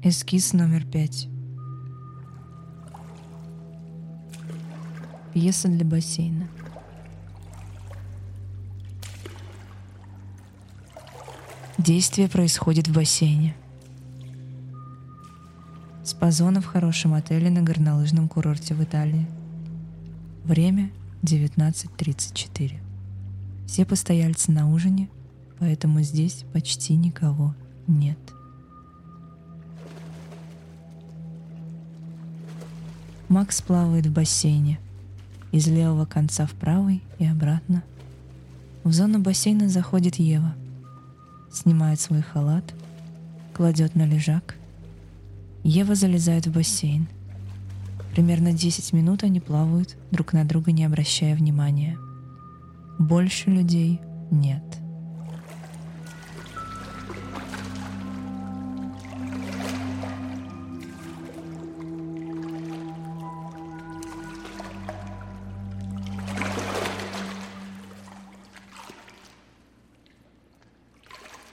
Эскиз номер пять. Пьеса для бассейна. Действие происходит в бассейне. Спазона в хорошем отеле на горнолыжном курорте в Италии. Время 19.34. Все постояльцы на ужине, поэтому здесь почти никого нет. Макс плавает в бассейне. Из левого конца в правый и обратно. В зону бассейна заходит Ева. Снимает свой халат, кладет на лежак. Ева залезает в бассейн. Примерно 10 минут они плавают, друг на друга не обращая внимания. Больше людей нет.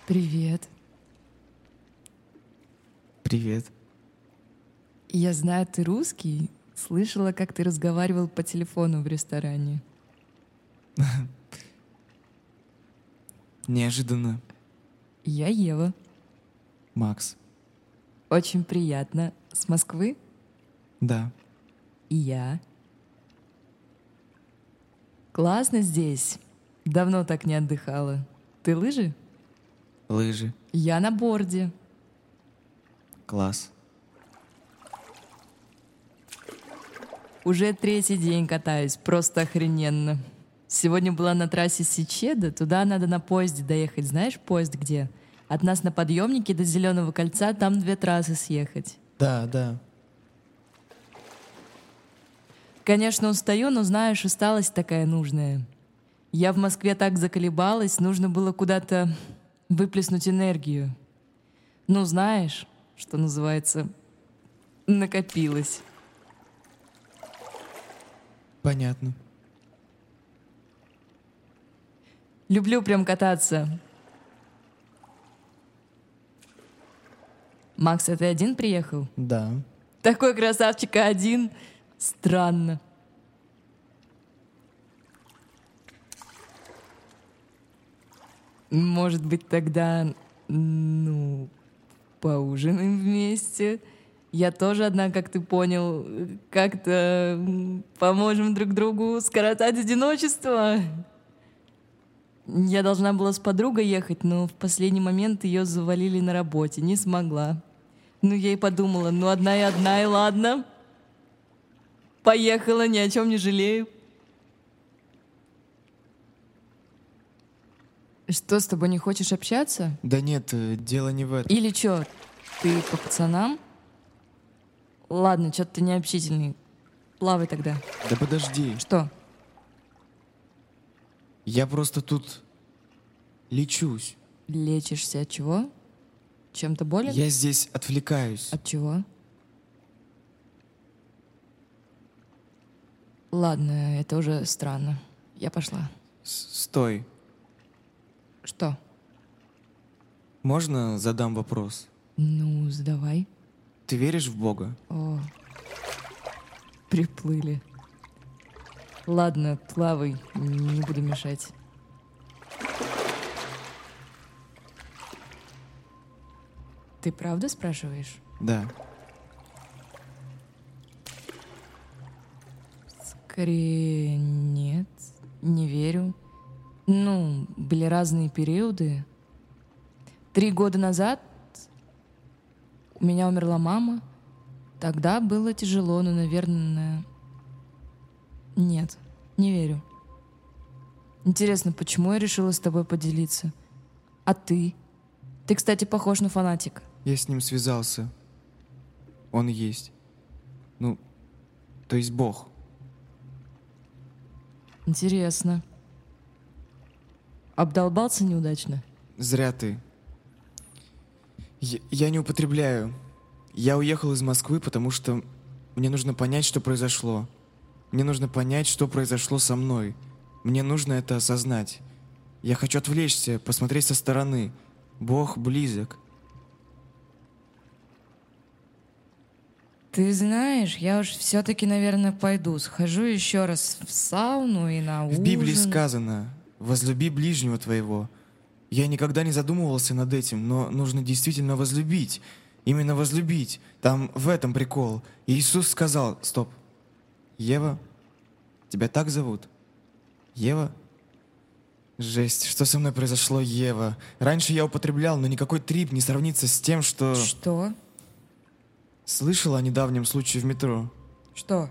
Привет. Привет. Я знаю, ты русский. Слышала, как ты разговаривал по телефону в ресторане. Неожиданно. Я Ева. Макс. Очень приятно. С Москвы? Да. И я. Классно здесь. Давно так не отдыхала. Ты лыжи? Лыжи. Я на борде. Класс. Уже третий день катаюсь, просто охрененно. Сегодня была на трассе Сичеда, туда надо на поезде доехать. Знаешь, поезд где? От нас на подъемнике до Зеленого кольца там две трассы съехать. Да, да. Конечно, устаю, но знаешь, усталость такая нужная. Я в Москве так заколебалась, нужно было куда-то выплеснуть энергию. Ну, знаешь, что называется, накопилось. Понятно. Люблю прям кататься. Макс, а ты один приехал? Да. Такой красавчик а один. Странно. Может быть, тогда, ну, поужинаем вместе? Я тоже одна, как ты понял, как-то поможем друг другу скоротать одиночество. Я должна была с подругой ехать, но в последний момент ее завалили на работе, не смогла. Ну, я и подумала, ну, одна и одна, и ладно. Поехала, ни о чем не жалею. Что, с тобой не хочешь общаться? Да нет, э, дело не в этом. Или что, ты по пацанам? Ладно, что-то ты необщительный. Плавай тогда. Да подожди. Что? Я просто тут лечусь. Лечишься от чего? Чем-то болен? Я здесь отвлекаюсь. От чего? Ладно, это уже странно. Я пошла. С- Стой. Что? Можно задам вопрос? Ну, задавай. Ты веришь в Бога? О, приплыли. Ладно, плавай, не буду мешать. Ты правда спрашиваешь? Да. Скорее нет, не верю. Ну, были разные периоды. Три года назад у меня умерла мама. Тогда было тяжело, но, наверное... Нет, не верю. Интересно, почему я решила с тобой поделиться? А ты? Ты, кстати, похож на фанатика. Я с ним связался. Он есть. Ну, то есть Бог. Интересно. Обдолбался неудачно? Зря ты. Я, я не употребляю. Я уехал из Москвы, потому что мне нужно понять, что произошло. Мне нужно понять, что произошло со мной. Мне нужно это осознать. Я хочу отвлечься, посмотреть со стороны. Бог близок. Ты знаешь, я уж все-таки, наверное, пойду. Схожу еще раз в сауну и на ужин. В Библии сказано «возлюби ближнего твоего». Я никогда не задумывался над этим, но нужно действительно возлюбить. Именно возлюбить. Там в этом прикол. И Иисус сказал, стоп, Ева, тебя так зовут? Ева? Жесть, что со мной произошло, Ева? Раньше я употреблял, но никакой трип не сравнится с тем, что... Что? Слышала о недавнем случае в метро? Что?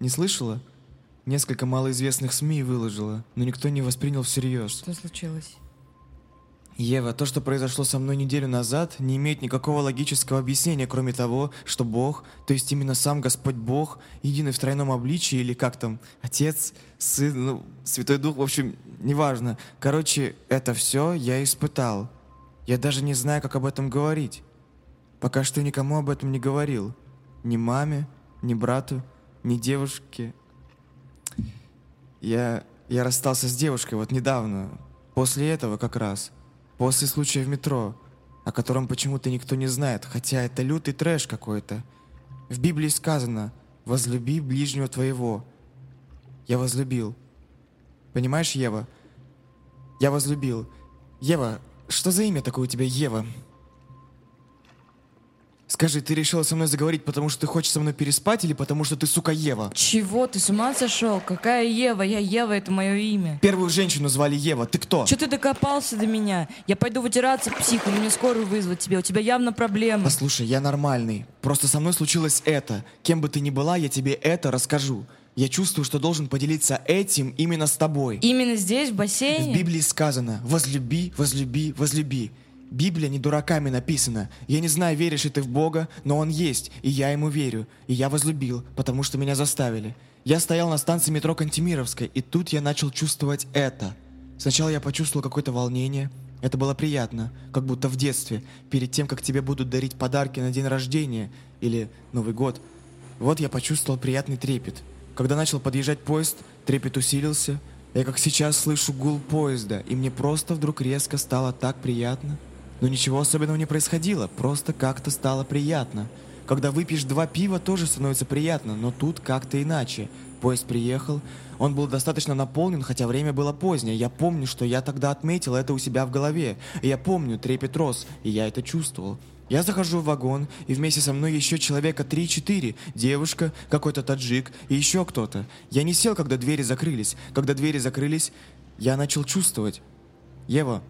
Не слышала? Несколько малоизвестных СМИ выложила, но никто не воспринял всерьез. Что случилось? Ева, то, что произошло со мной неделю назад, не имеет никакого логического объяснения, кроме того, что Бог, то есть именно сам Господь Бог, единый в тройном обличии, или как там, Отец, Сын, ну, Святой Дух, в общем, неважно. Короче, это все я испытал. Я даже не знаю, как об этом говорить. Пока что никому об этом не говорил. Ни маме, ни брату, ни девушке. Я, я расстался с девушкой вот недавно, после этого как раз. После случая в метро, о котором почему-то никто не знает, хотя это лютый трэш какой-то. В Библии сказано «Возлюби ближнего твоего». Я возлюбил. Понимаешь, Ева? Я возлюбил. Ева, что за имя такое у тебя, Ева? Скажи, ты решила со мной заговорить, потому что ты хочешь со мной переспать или потому что ты, сука, Ева? Чего? Ты с ума сошел? Какая Ева? Я Ева, это мое имя. Первую женщину звали Ева. Ты кто? Че ты докопался до меня? Я пойду вытираться, псих, или мне скорую вызвать тебе. У тебя явно проблемы. Послушай, я нормальный. Просто со мной случилось это. Кем бы ты ни была, я тебе это расскажу. Я чувствую, что должен поделиться этим именно с тобой. Именно здесь, в бассейне? В Библии сказано «возлюби, возлюби, возлюби». Библия не дураками написана. Я не знаю, веришь ли ты в Бога, но Он есть, и я Ему верю. И я возлюбил, потому что меня заставили. Я стоял на станции метро Кантемировской, и тут я начал чувствовать это. Сначала я почувствовал какое-то волнение. Это было приятно, как будто в детстве, перед тем, как тебе будут дарить подарки на день рождения или Новый год. Вот я почувствовал приятный трепет. Когда начал подъезжать поезд, трепет усилился. Я как сейчас слышу гул поезда, и мне просто вдруг резко стало так приятно. Но ничего особенного не происходило, просто как-то стало приятно. Когда выпьешь два пива, тоже становится приятно, но тут как-то иначе. Поезд приехал, он был достаточно наполнен, хотя время было позднее. Я помню, что я тогда отметил это у себя в голове. Я помню, трепет рос, и я это чувствовал. Я захожу в вагон, и вместе со мной еще человека 3-4. Девушка, какой-то таджик и еще кто-то. Я не сел, когда двери закрылись. Когда двери закрылись, я начал чувствовать. Ева,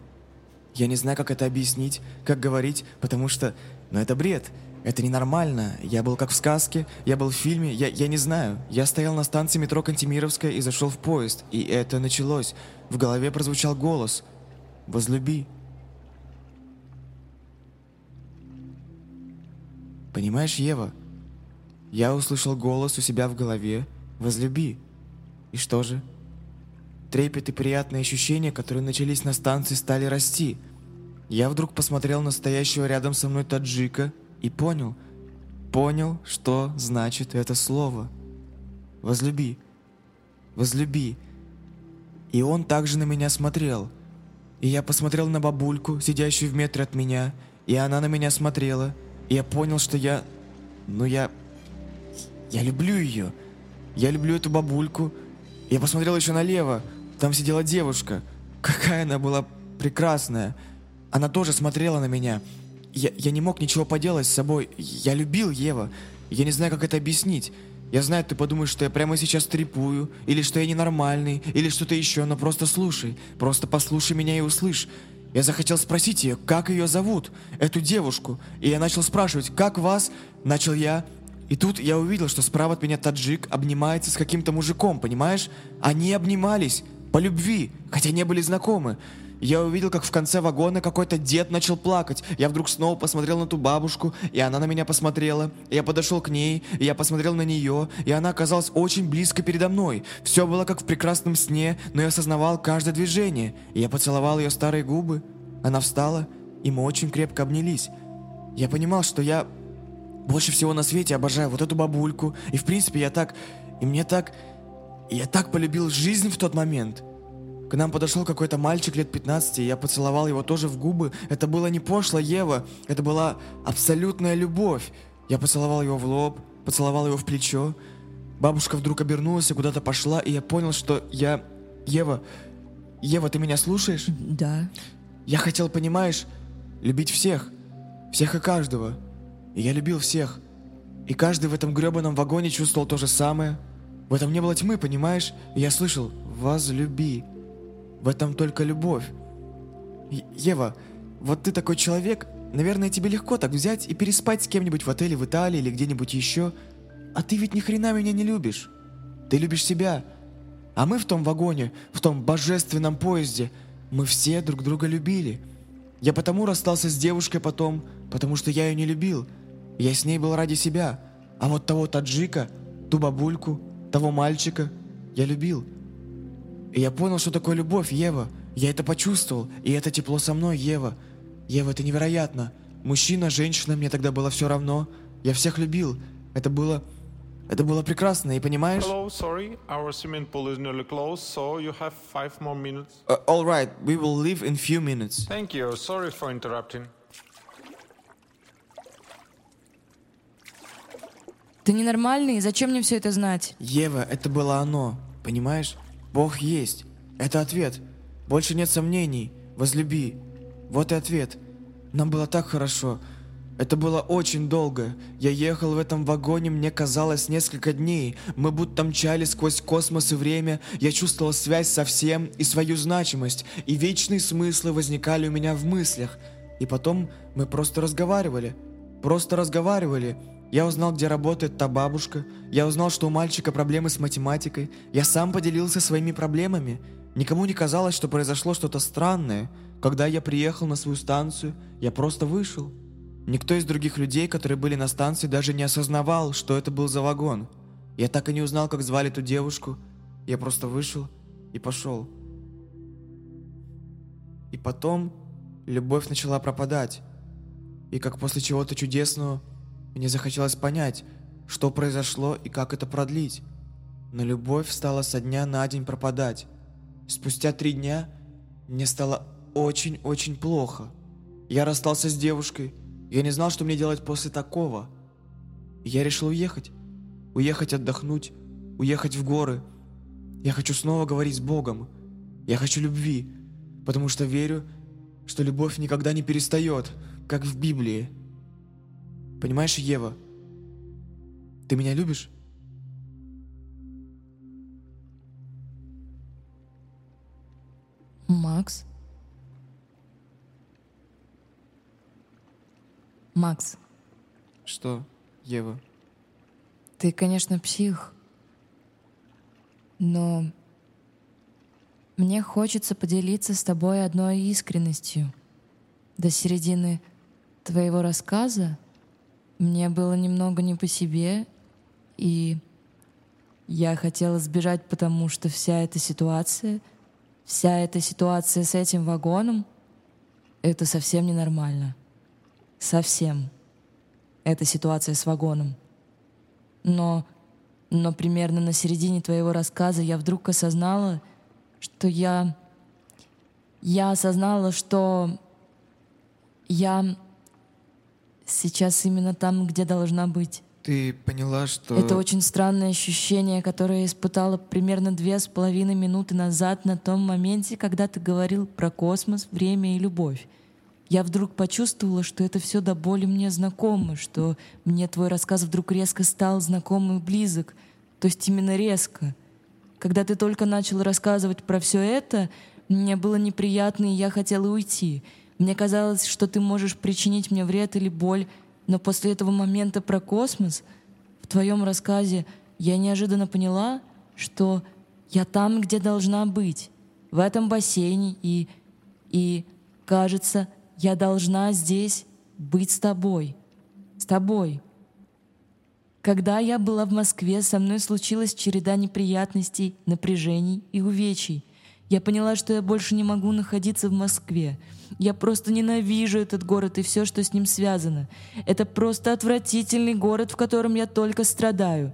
я не знаю, как это объяснить, как говорить, потому что... Ну, это бред. Это ненормально. Я был как в сказке, я был в фильме, я, я не знаю. Я стоял на станции метро Кантемировская и зашел в поезд. И это началось. В голове прозвучал голос. «Возлюби». Понимаешь, Ева? Я услышал голос у себя в голове «Возлюби». И что же? Трепет и приятные ощущения, которые начались на станции, стали расти. Я вдруг посмотрел на стоящего рядом со мной таджика и понял, понял, что значит это слово. «Возлюби, возлюби». И он также на меня смотрел. И я посмотрел на бабульку, сидящую в метре от меня, и она на меня смотрела. И я понял, что я... Ну, я... Я люблю ее. Я люблю эту бабульку. Я посмотрел еще налево. Там сидела девушка. Какая она была прекрасная. Она тоже смотрела на меня. Я, я не мог ничего поделать с собой. Я любил Ева. Я не знаю, как это объяснить. Я знаю, ты подумаешь, что я прямо сейчас трепую, или что я ненормальный, или что-то еще, но просто слушай. Просто послушай меня и услышь. Я захотел спросить ее, как ее зовут, эту девушку. И я начал спрашивать, как вас? Начал я. И тут я увидел, что справа от меня таджик обнимается с каким-то мужиком, понимаешь? Они обнимались. По любви, хотя не были знакомы. Я увидел, как в конце вагона какой-то дед начал плакать. Я вдруг снова посмотрел на ту бабушку, и она на меня посмотрела. Я подошел к ней, и я посмотрел на нее, и она оказалась очень близко передо мной. Все было как в прекрасном сне, но я осознавал каждое движение. Я поцеловал ее старые губы. Она встала, и мы очень крепко обнялись. Я понимал, что я больше всего на свете обожаю вот эту бабульку. И в принципе я так... И мне так... Я так полюбил жизнь в тот момент. К нам подошел какой-то мальчик лет 15, и я поцеловал его тоже в губы. Это было не пошло, Ева, это была абсолютная любовь. Я поцеловал его в лоб, поцеловал его в плечо. Бабушка вдруг обернулась и куда-то пошла, и я понял, что я... Ева... Ева, ты меня слушаешь? Да. Я хотел, понимаешь, любить всех. Всех и каждого. И я любил всех. И каждый в этом гребаном вагоне чувствовал то же самое. В этом не было тьмы, понимаешь? Я слышал «возлюби». В этом только любовь. Е- Ева, вот ты такой человек, наверное, тебе легко так взять и переспать с кем-нибудь в отеле в Италии или где-нибудь еще. А ты ведь ни хрена меня не любишь. Ты любишь себя. А мы в том вагоне, в том божественном поезде, мы все друг друга любили. Я потому расстался с девушкой потом, потому что я ее не любил. Я с ней был ради себя. А вот того таджика, ту бабульку, того мальчика я любил. И я понял, что такое любовь, Ева. Я это почувствовал, и это тепло со мной, Ева. Ева, это невероятно. Мужчина, женщина, мне тогда было все равно. Я всех любил. Это было... Это было прекрасно, и понимаешь? Hello, sorry, our swimming pool is nearly closed, so you have five more minutes. Uh, all right, we will leave in few minutes. Thank you, sorry for interrupting. Ты ненормальный? Зачем мне все это знать? Ева, это было оно, понимаешь? Бог есть. Это ответ. Больше нет сомнений. Возлюби. Вот и ответ. Нам было так хорошо. Это было очень долго. Я ехал в этом вагоне, мне казалось, несколько дней. Мы будто мчали сквозь космос и время. Я чувствовал связь со всем и свою значимость. И вечные смыслы возникали у меня в мыслях. И потом мы просто разговаривали. Просто разговаривали. Я узнал, где работает та бабушка. Я узнал, что у мальчика проблемы с математикой. Я сам поделился своими проблемами. Никому не казалось, что произошло что-то странное. Когда я приехал на свою станцию, я просто вышел. Никто из других людей, которые были на станции, даже не осознавал, что это был за вагон. Я так и не узнал, как звали ту девушку. Я просто вышел и пошел. И потом любовь начала пропадать. И как после чего-то чудесного, мне захотелось понять, что произошло и как это продлить. Но любовь стала со дня на день пропадать. Спустя три дня мне стало очень-очень плохо. Я расстался с девушкой. Я не знал, что мне делать после такого. Я решил уехать. Уехать отдохнуть. Уехать в горы. Я хочу снова говорить с Богом. Я хочу любви. Потому что верю, что любовь никогда не перестает, как в Библии. Понимаешь, Ева? Ты меня любишь? Макс? Макс, Что, Ева? ты, конечно, псих, но мне хочется поделиться с тобой одной искренностью. До середины твоего рассказа мне было немного не по себе, и я хотела сбежать, потому что вся эта ситуация, вся эта ситуация с этим вагоном, это совсем ненормально. Совсем. Эта ситуация с вагоном. Но, но примерно на середине твоего рассказа я вдруг осознала, что я... Я осознала, что я сейчас именно там, где должна быть. Ты поняла, что... Это очень странное ощущение, которое я испытала примерно две с половиной минуты назад на том моменте, когда ты говорил про космос, время и любовь. Я вдруг почувствовала, что это все до боли мне знакомо, что мне твой рассказ вдруг резко стал знаком и близок. То есть именно резко. Когда ты только начал рассказывать про все это, мне было неприятно, и я хотела уйти. Мне казалось, что ты можешь причинить мне вред или боль, но после этого момента про космос в твоем рассказе я неожиданно поняла, что я там, где должна быть, в этом бассейне, и, и кажется, я должна здесь быть с тобой. С тобой. Когда я была в Москве, со мной случилась череда неприятностей, напряжений и увечий. Я поняла, что я больше не могу находиться в Москве. Я просто ненавижу этот город и все, что с ним связано. Это просто отвратительный город, в котором я только страдаю.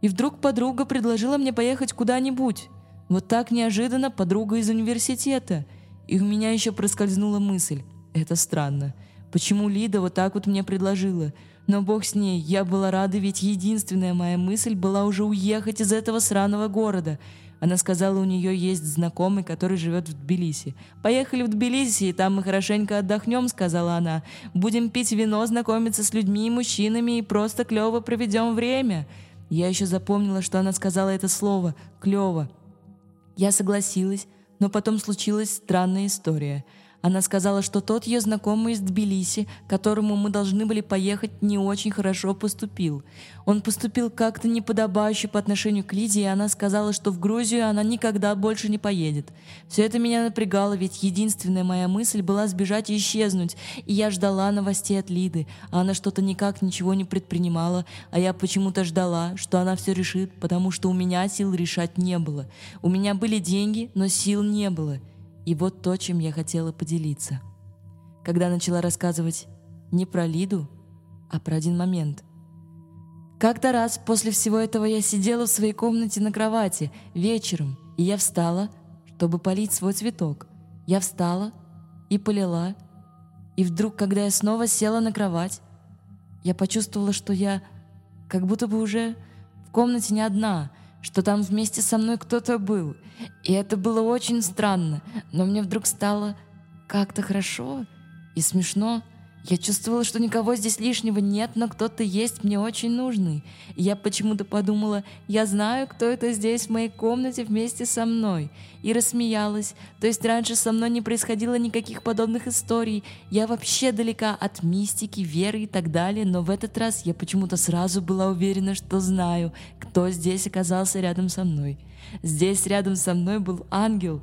И вдруг подруга предложила мне поехать куда-нибудь. Вот так неожиданно подруга из университета. И у меня еще проскользнула мысль. Это странно. Почему Лида вот так вот мне предложила? Но бог с ней, я была рада, ведь единственная моя мысль была уже уехать из этого сраного города. Она сказала, у нее есть знакомый, который живет в Тбилиси. «Поехали в Тбилиси, и там мы хорошенько отдохнем», — сказала она. «Будем пить вино, знакомиться с людьми и мужчинами и просто клево проведем время». Я еще запомнила, что она сказала это слово «клево». Я согласилась, но потом случилась странная история — она сказала, что тот ее знакомый из Тбилиси, к которому мы должны были поехать, не очень хорошо поступил. Он поступил как-то неподобающе по отношению к Лиде, и она сказала, что в Грузию она никогда больше не поедет. Все это меня напрягало, ведь единственная моя мысль была сбежать и исчезнуть, и я ждала новостей от Лиды, а она что-то никак ничего не предпринимала, а я почему-то ждала, что она все решит, потому что у меня сил решать не было. У меня были деньги, но сил не было. И вот то, чем я хотела поделиться. Когда начала рассказывать не про Лиду, а про один момент. Как-то раз после всего этого я сидела в своей комнате на кровати вечером, и я встала, чтобы полить свой цветок. Я встала и полила, и вдруг, когда я снова села на кровать, я почувствовала, что я как будто бы уже в комнате не одна — что там вместе со мной кто-то был. И это было очень странно, но мне вдруг стало как-то хорошо и смешно. Я чувствовала, что никого здесь лишнего нет, но кто-то есть мне очень нужный. И я почему-то подумала, я знаю, кто это здесь в моей комнате вместе со мной. И рассмеялась. То есть раньше со мной не происходило никаких подобных историй. Я вообще далека от мистики, веры и так далее, но в этот раз я почему-то сразу была уверена, что знаю, кто здесь оказался рядом со мной. Здесь рядом со мной был ангел.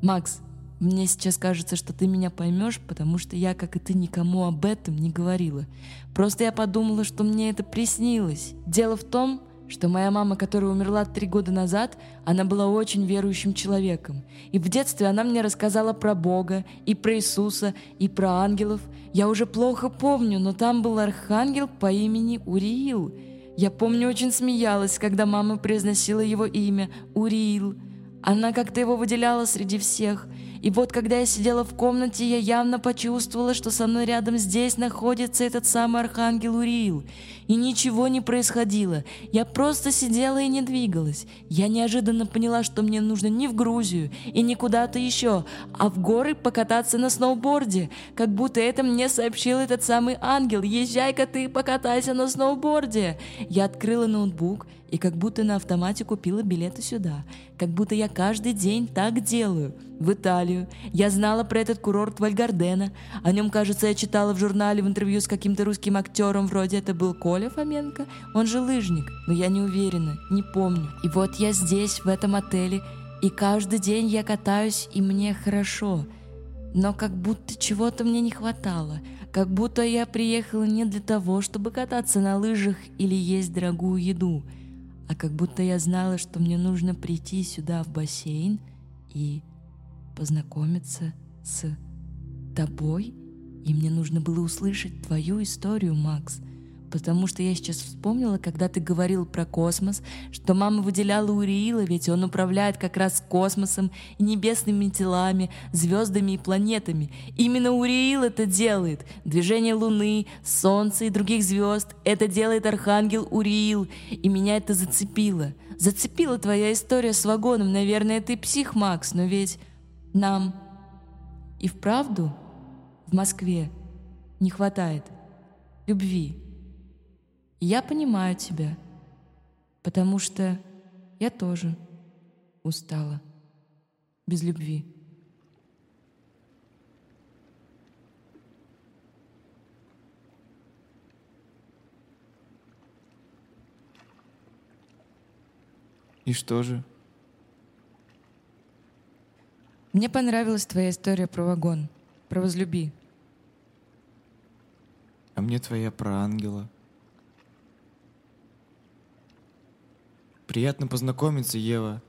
Макс, мне сейчас кажется, что ты меня поймешь, потому что я, как и ты, никому об этом не говорила. Просто я подумала, что мне это приснилось. Дело в том, что моя мама, которая умерла три года назад, она была очень верующим человеком. И в детстве она мне рассказала про Бога, и про Иисуса, и про ангелов. Я уже плохо помню, но там был архангел по имени Уриил. Я помню, очень смеялась, когда мама произносила его имя — Уриил. Она как-то его выделяла среди всех — и вот когда я сидела в комнате, я явно почувствовала, что со мной рядом здесь находится этот самый архангел Уриил. И ничего не происходило. Я просто сидела и не двигалась. Я неожиданно поняла, что мне нужно не в Грузию и не куда-то еще, а в горы покататься на сноуборде. Как будто это мне сообщил этот самый ангел. «Езжай-ка ты, покатайся на сноуборде!» Я открыла ноутбук и как будто на автомате купила билеты сюда. Как будто я каждый день так делаю. В Италию. Я знала про этот курорт Вальгардена. О нем, кажется, я читала в журнале в интервью с каким-то русским актером, вроде это был Коля Фоменко. Он же лыжник, но я не уверена, не помню. И вот я здесь, в этом отеле, и каждый день я катаюсь, и мне хорошо. Но как будто чего-то мне не хватало. Как будто я приехала не для того, чтобы кататься на лыжах или есть дорогую еду — а как будто я знала, что мне нужно прийти сюда в бассейн и познакомиться с тобой, и мне нужно было услышать твою историю, Макс — Потому что я сейчас вспомнила, когда ты говорил про космос, что мама выделяла Уриила, ведь он управляет как раз космосом и небесными телами, звездами и планетами. Именно Уриил это делает. Движение Луны, Солнца и других звезд — это делает Архангел Уриил. И меня это зацепило. Зацепила твоя история с вагоном. Наверное, ты псих, Макс, но ведь нам и вправду в Москве не хватает любви. Я понимаю тебя, потому что я тоже устала без любви. И что же? Мне понравилась твоя история про вагон, про возлюби. А мне твоя про ангела. Приятно познакомиться, Ева.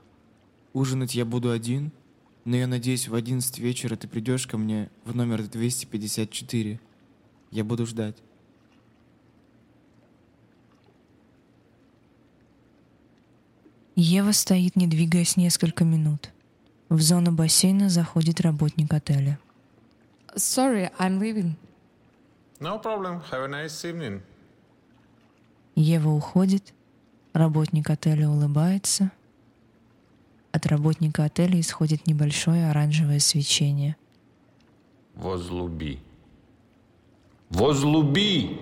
Ужинать я буду один, но я надеюсь, в 11 вечера ты придешь ко мне в номер 254. Я буду ждать. Ева стоит, не двигаясь несколько минут. В зону бассейна заходит работник отеля. Sorry, I'm leaving. No problem. Have a nice evening. Ева уходит, работник отеля улыбается. От работника отеля исходит небольшое оранжевое свечение. Возлюби. Возлюби!